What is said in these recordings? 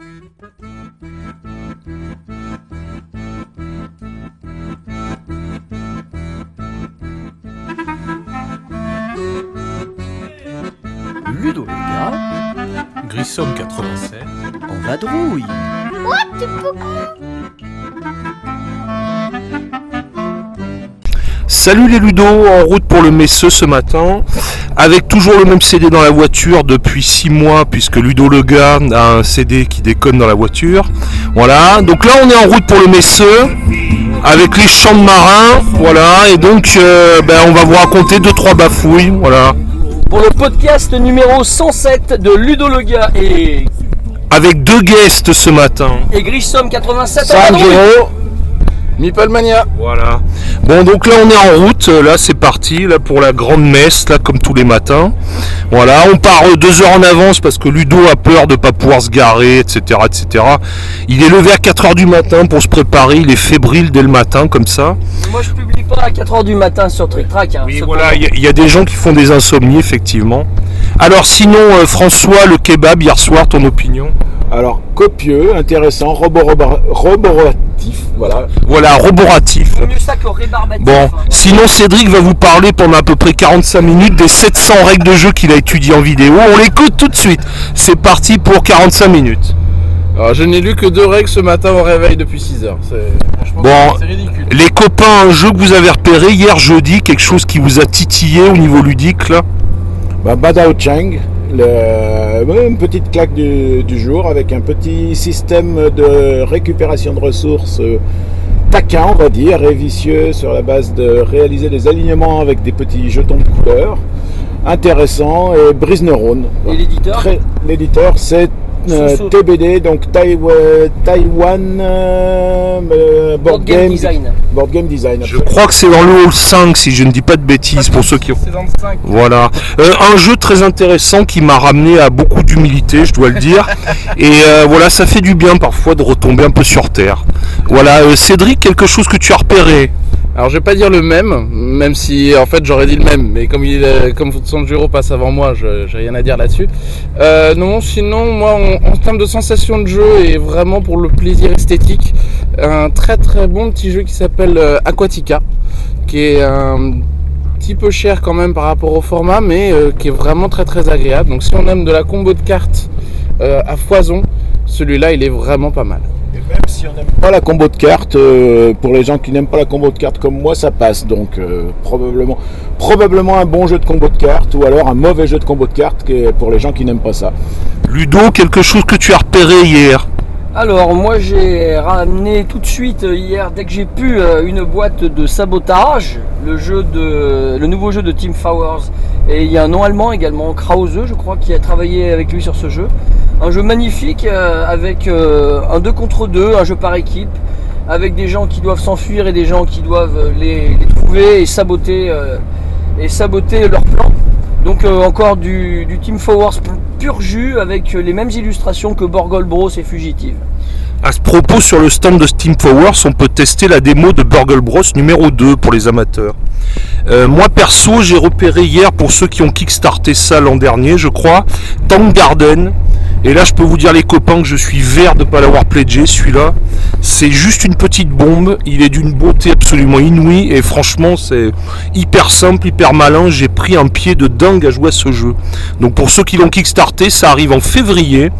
Ludo le gars, Grissom 87. en vadrouille. Salut les Ludo, en route pour le Messeux ce matin, avec toujours le même CD dans la voiture depuis 6 mois, puisque Ludo le gars a un CD qui déconne dans la voiture. Voilà, donc là on est en route pour le Messeux, avec les champs de marins, voilà, et donc euh, ben, on va vous raconter 2-3 bafouilles, voilà. Pour le podcast numéro 107 de Ludo le gars et, Avec deux guests ce matin. et Grissom 87 en Mipelmania. Voilà. Bon, donc là, on est en route. Là, c'est parti là pour la grande messe, là, comme tous les matins. Voilà, on part euh, deux heures en avance parce que Ludo a peur de pas pouvoir se garer, etc., etc. Il est levé à 4 heures du matin pour se préparer. Il est fébrile dès le matin, comme ça. Moi je publie pas à 4h du matin sur Trick Track. hein, Oui, voilà, il y, a- il y a des gens qui font des insomnies, effectivement. Alors, sinon, euh, François, le kebab hier soir, ton opinion? Alors, copieux, intéressant, roboroba- voilà. Voilà, roboratif. Vaut mieux ça que rébarbatif. Bon, hein. sinon Cédric va vous parler pendant à peu près 45 minutes des 700 règles de jeu qu'il a étudiées en vidéo. On l'écoute tout de suite. C'est parti pour 45 minutes. Alors, je n'ai lu que deux règles ce matin au réveil depuis 6 heures. Franchement, Bon. c'est ridicule. Les copains, un jeu que vous avez repéré hier jeudi, quelque chose qui vous a titillé au niveau ludique là? Bah, Badao Chang, le- une petite claque du, du jour avec un petit système de récupération de ressources euh, taquin, on va dire, et vicieux sur la base de réaliser des alignements avec des petits jetons de couleur. Intéressant et brise neurone. Et l'éditeur L'éditeur, c'est euh, TBD, donc Taiwa- Taiwan euh, euh, Board Game Design. Board Game Design. Je crois que c'est dans le hall 5 si je ne dis pas de bêtises pour ceux qui ont... C'est dans le 5. Voilà. Euh, un jeu très intéressant qui m'a ramené à beaucoup d'humilité, je dois le dire. Et euh, voilà, ça fait du bien parfois de retomber un peu sur terre. Voilà, euh, Cédric, quelque chose que tu as repéré? Alors je vais pas dire le même, même si en fait j'aurais dit le même, mais comme il comme Sanjuro passe avant moi, j'ai rien à dire là-dessus. Euh, non, sinon moi en, termes de sensation de jeu et vraiment pour le plaisir esthétique, un très très bon petit jeu qui s'appelle euh, Aquatica, qui est un petit peu cher quand même par rapport au format, mais euh, qui est vraiment très très agréable. Donc si on aime de la combo de cartes à foison, celui-là il est vraiment pas mal. Et même si on n'aime pas la combo de cartes, euh, pour les gens qui n'aiment pas la combo de cartes comme moi, ça passe. Donc euh, probablement, probablement un bon jeu de combo de cartes ou alors un mauvais jeu de combo de cartes pour les gens qui n'aiment pas ça. Ludo, quelque chose que tu as repéré hier? Alors moi j'ai ramené tout de suite euh, hier dès que j'ai pu euh, une boîte de sabotage, le jeu de le nouveau jeu de Team Fowers et il y a un nom allemand également Krause je crois qui a travaillé avec lui sur ce jeu. Un jeu magnifique euh, avec un 2 contre 2, un jeu par équipe avec des gens qui doivent s'enfuir et des gens qui doivent les, trouver et saboter et saboter leur plan. Donc encore du, du Team Fowers pur avec euh, les mêmes illustrations que Borgol Bros et Fugitive. À ce propos, sur le stand de Steam Powers, on peut tester la démo de Burgle Bros numéro 2 pour les amateurs. Euh, moi perso, j'ai repéré hier pour ceux qui ont kickstarté ça l'an dernier, je crois, Tank Garden. Et là, je peux vous dire les copains que je suis vert de ne pas l'avoir pledgé, celui-là. C'est juste une petite bombe, il est d'une beauté absolument inouïe et franchement, c'est hyper simple, hyper malin. J'ai pris un pied de dingue à jouer à ce jeu. Donc pour ceux qui l'ont kickstarté, ça arrive en février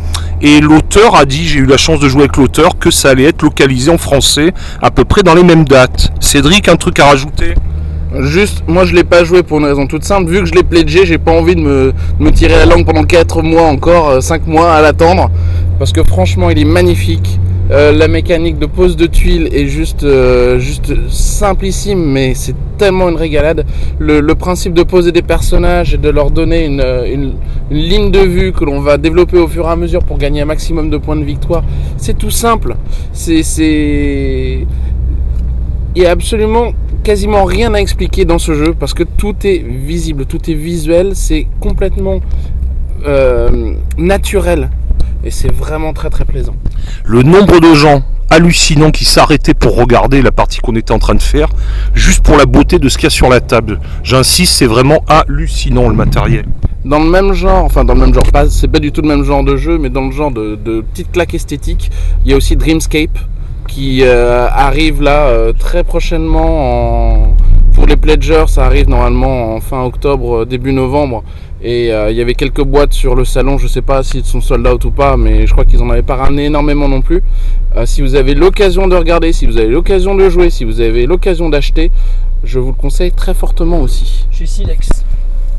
et l'auteur a dit, j'ai eu la chance de jouer avec l'auteur, que ça allait être localisé en français à peu près dans les mêmes dates. Cédric, un truc à rajouter? Juste, moi je l'ai pas joué pour une raison toute simple. Vu que je l'ai pledgé, j'ai pas envie de me, tirer la langue pendant 4 mois encore, 5 mois à l'attendre. Parce que franchement, il est magnifique. Euh, la mécanique de pose de tuiles est juste, euh, juste simplissime, mais c'est tellement une régalade. Le, principe de poser des personnages et de leur donner une, ligne de vue que l'on va développer au fur et à mesure pour gagner un maximum de points de victoire, c'est tout simple. C'est, c'est, il y a absolument quasiment rien à expliquer dans ce jeu parce que tout est visible, tout est visuel, c'est complètement euh, naturel et c'est vraiment très très plaisant. Le nombre de gens hallucinants qui s'arrêtaient pour regarder la partie qu'on était en train de faire, juste pour la beauté de ce qu'il y a sur la table. J'insiste, c'est vraiment hallucinant le matériel. dans le même genre, enfin dans le même genre, pas, c'est pas du tout le même genre de jeu, mais dans le genre de, de petite claque esthétique, il y a aussi Dreamscape qui euh, arrive là euh, très prochainement en, pour les pledgers, ça arrive normalement en fin octobre, début novembre. Et euh, il y avait quelques boîtes sur le salon, je sais pas s'ils sont sold out ou pas, mais je crois qu'ils en avaient pas ramené énormément non plus. Euh, si vous avez l'occasion de regarder, si vous avez l'occasion de jouer, si vous avez l'occasion d'acheter, je vous le conseille très fortement aussi. Chez Silex.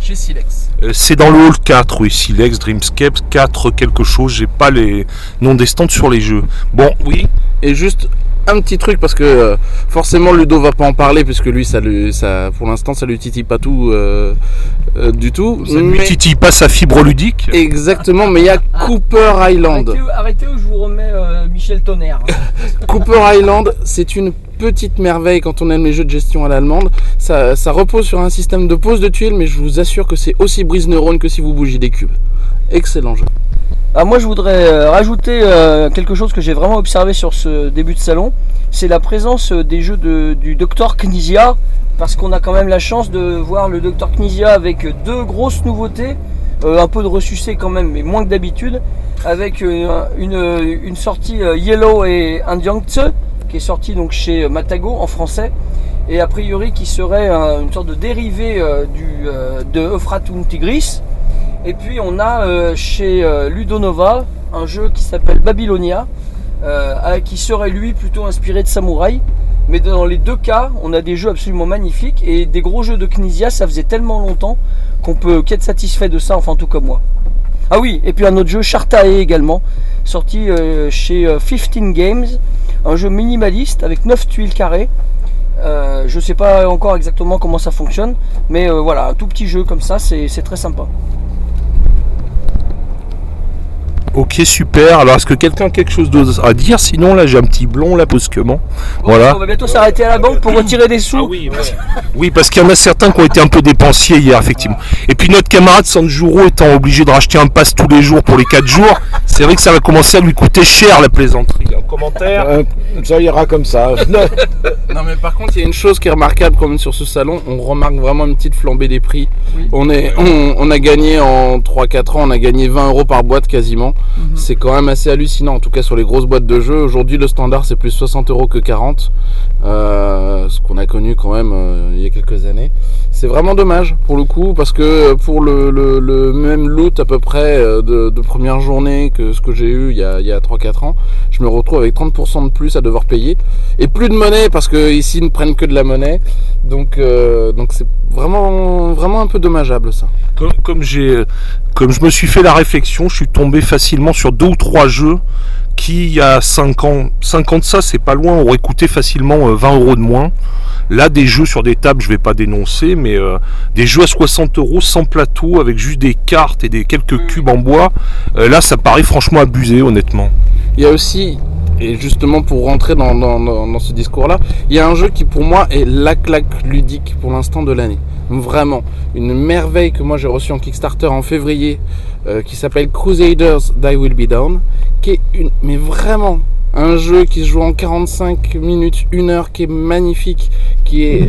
Chez Silex. Euh, C'est dans le hall 4, oui, Silex, Dreamscape, 4 quelque chose, j'ai pas les noms des stands sur les jeux. Bon, oui, Et juste un petit truc parce que euh, forcément Ludo va pas en parler puisque lui ça lui ça pour l'instant ça lui titille pas tout euh, euh, du tout. ça ne lui Mais- titille pas sa fibre ludique. Exactement, mais il y a Cooper Island. Arrêtez, arrêtez ou je vous remets euh, Michel Tonnerre. Cooper Island, c'est une petite merveille quand on aime les jeux de gestion à l'allemande. Ça, repose sur un système de pose de tuiles, mais je vous assure que c'est aussi brise neurones que si vous bougez des cubes. Excellent jeu. Ah, moi, je voudrais euh, rajouter euh, quelque chose que j'ai vraiment observé sur ce début de salon. C'est la présence euh, des jeux de- du Dr Knizia. Parce qu'on a quand même la chance de voir le Dr Knizia avec deux grosses nouveautés. un peu de ressucé quand même, mais moins que d'habitude. Avec une, une sortie Yellow et Indiangtse, qui est sortie donc chez euh, Matago en français. Et a priori qui serait un- une sorte de dérivé euh, du, euh, de Euphratum Tigris. Et puis on a chez Ludonova un jeu qui s'appelle Babylonia, qui serait lui plutôt inspiré de samouraï. Mais dans les deux cas, on a des jeux absolument magnifiques et des gros jeux de Knizia, ça faisait tellement longtemps qu'on peut qu'être satisfait de ça, enfin tout comme moi. Ah oui, et puis un autre jeu, Chartae également, sorti euh, chez euh, 15 Games, un jeu minimaliste avec 9 tuiles carrées. Euh, je sais pas encore exactement comment ça fonctionne, mais euh, voilà, un tout petit jeu comme ça, c'est très sympa. Ok, super. Alors, est-ce que quelqu'un a quelque chose d'autre à dire? Sinon, là, j'ai un petit blond, là, brusquement. Voilà. On va bientôt s'arrêter à la banque pour retirer des sous. oui, oui, parce qu'il y en a certains qui ont été un peu dépensiers hier, effectivement. Et puis notre camarade Sanjuro étant obligé de racheter un pass tous les jours pour les 4 jours, c'est vrai que ça va commencer à lui coûter cher la plaisanterie. Un commentaire Euh, ça ira comme ça. Non mais par contre il y a une chose qui est remarquable quand même sur ce salon, on remarque vraiment une petite flambée des prix. Oui. On, est, on, on a gagné en 3-4 ans, on a gagné 20 euros par boîte quasiment. Mhm. C'est quand même assez hallucinant, en tout cas sur les grosses boîtes de jeux. Aujourd'hui le standard c'est plus 60 euros que 40, euh, ce qu'on a connu quand même euh, il y a quelques années. C'est vraiment dommage pour le coup parce que pour le, même loot à peu près euh, de, première journée que ce que j'ai eu il y a, il y a 3-4 ans, je me retrouve avec 30% de plus à devoir payer et plus de monnaie parce que ici ne prennent que de la monnaie. Donc euh, donc c'est vraiment vraiment un peu dommageable ça. Comme j'ai, comme je me suis fait la réflexion, je suis tombé facilement sur deux ou trois jeux qui, il y a 5 ans, 5 ans de ça, c'est pas loin, auraient coûté facilement euh, 20 euros de moins. Là, des jeux sur des tables, je vais pas dénoncer, mais euh, des jeux à 60 euros sans plateau, avec juste des cartes et des quelques cubes en bois, euh, là, ça paraît franchement abusé, honnêtement. il y a aussi et justement pour rentrer dans, ce discours là il y a un jeu qui pour moi est la claque ludique pour l'instant de l'année vraiment une merveille que moi j'ai reçu en Kickstarter en février euh, qui s'appelle Crusaders Die Will Be Down qui est une mais vraiment un jeu qui se joue en 45 minutes, 1 heure, qui est magnifique, qui est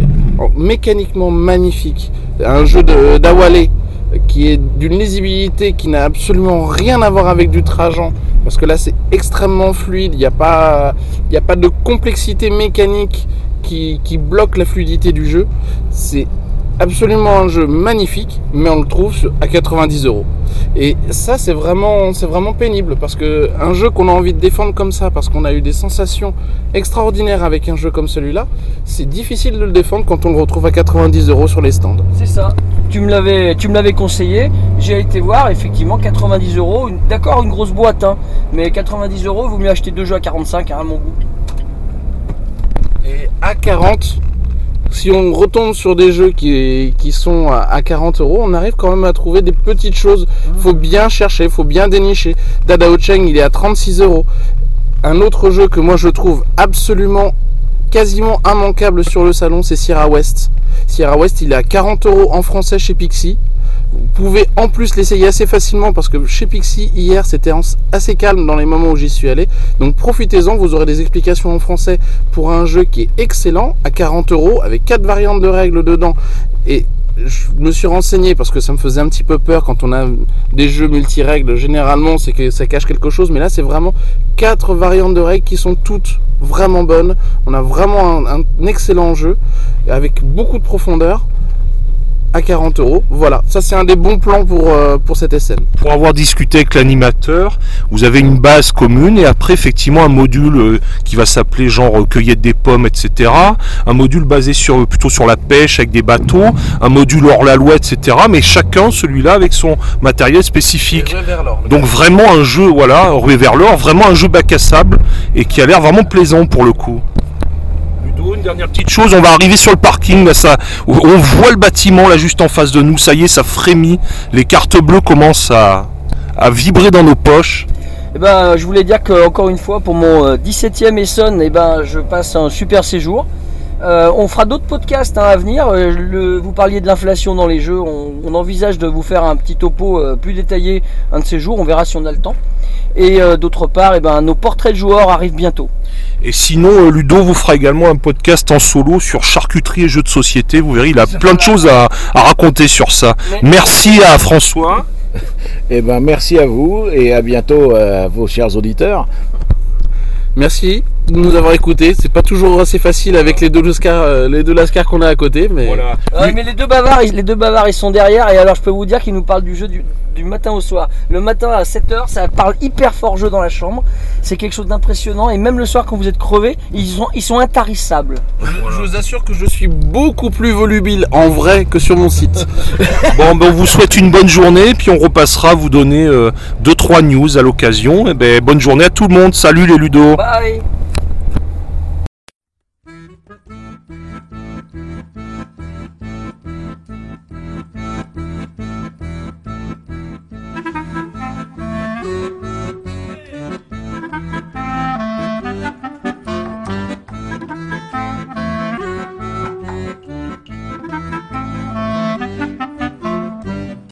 mécaniquement magnifique. Un jeu d'Awale qui est d'une lisibilité qui n'a absolument rien à voir avec du Trajan, parce que là c'est extrêmement fluide, il n'y a, pas- de complexité mécanique qui, qui bloque la fluidité du jeu. C'est absolument un jeu magnifique, mais on le trouve à 90 euros. Et ça, c'est vraiment, c'est vraiment pénible parce que un jeu qu'on a envie de défendre comme ça, parce qu'on a eu des sensations extraordinaires avec un jeu comme celui-là, c'est difficile de le défendre quand on le retrouve à 90 euros sur les stands. C'est ça. Tu me l'avais, tu me l'avais conseillé. J'ai été voir, effectivement, 90 euros. D'accord, une grosse boîte, hein, mais 90 euros, vaut mieux acheter deux jeux à 45, hein, à mon goût. Et à 40, si on retombe sur des jeux qui, qui sont à, à 40 euros, on arrive quand même à trouver des petites choses. Faut bien chercher, faut bien dénicher. Dadao Cheng, il est à 36 euros. Un autre jeu que moi je trouve absolument quasiment immanquable sur le salon, c'est Sierra West. Sierra West, il est à 40 euros en français chez Pixie. Vous pouvez en plus l'essayer assez facilement parce que chez Pixie, hier, c'était assez calme dans les moments où j'y suis allé. Donc profitez-en, vous aurez des explications en français pour un jeu qui est excellent à 40 euros avec quatre variantes de règles dedans et je me suis renseigné parce que ça me faisait un petit peu peur quand on a des jeux multi-règles. Généralement, c'est que ça cache quelque chose, mais là, c'est vraiment quatre variantes de règles qui sont toutes vraiment bonnes. On a vraiment un excellent jeu avec beaucoup de profondeur à 40 euros. Voilà, ça c'est un des bons plans pour, euh, pour cette SN. Pour avoir discuté avec l'animateur, vous avez une base commune et après effectivement un module euh, qui va s'appeler genre euh, cueillette des pommes, etc. Un module basé sur plutôt sur la pêche avec des bateaux, un module hors la loi, etc. Mais chacun celui-là avec son matériel spécifique. Donc vraiment un jeu, voilà, rué vers l'or, vraiment un jeu bac à sable et qui a l'air vraiment plaisant pour le coup. Une dernière petite chose, on va arriver sur le parking, on voit le bâtiment là juste en face de nous, ça y est, ça frémit, les cartes bleues commencent à, vibrer dans nos poches. Eh ben, je voulais dire que encore une fois, pour mon euh, 17e Essonne, eh ben, je passe un super séjour. Euh, on fera d'autres podcasts hein, à venir. Euh, vous parliez de l'inflation dans les jeux. On, envisage de vous faire un petit topo euh, plus détaillé un de ces jours. On verra si on a le temps. Et euh, d'autre part, eh ben, nos portraits de joueurs arrivent bientôt. Et sinon, euh, Ludo vous fera également un podcast en solo sur charcuterie et jeux de société. Vous verrez, il a plein de choses à, à raconter sur ça. Merci à François. Eh ben, merci à vous et à bientôt euh, à vos chers auditeurs. Merci de nous avoir écoutés. C'est pas toujours assez facile avec les deux Lascar, euh, les deux Lascar qu'on a à côté, mais Voilà. Ouais, mais les deux bavards, ils- les deux bavards, ils sont derrière. Et alors, je peux vous dire qu'ils nous parlent du jeu du, du matin au soir. Le matin à 7h, ça parle hyper fort jeu dans la chambre. C'est quelque chose d'impressionnant. Et même le soir, quand vous êtes crevé, ils sont, ils sont intarissables. je vous assure que je suis beaucoup plus volubile en vrai que sur mon site. Bon, ben, on vous souhaite une bonne journée, puis on repassera vous donner 2-3 news à l'occasion. Et ben, bonne journée à tout le monde. Salut les Ludo. Bye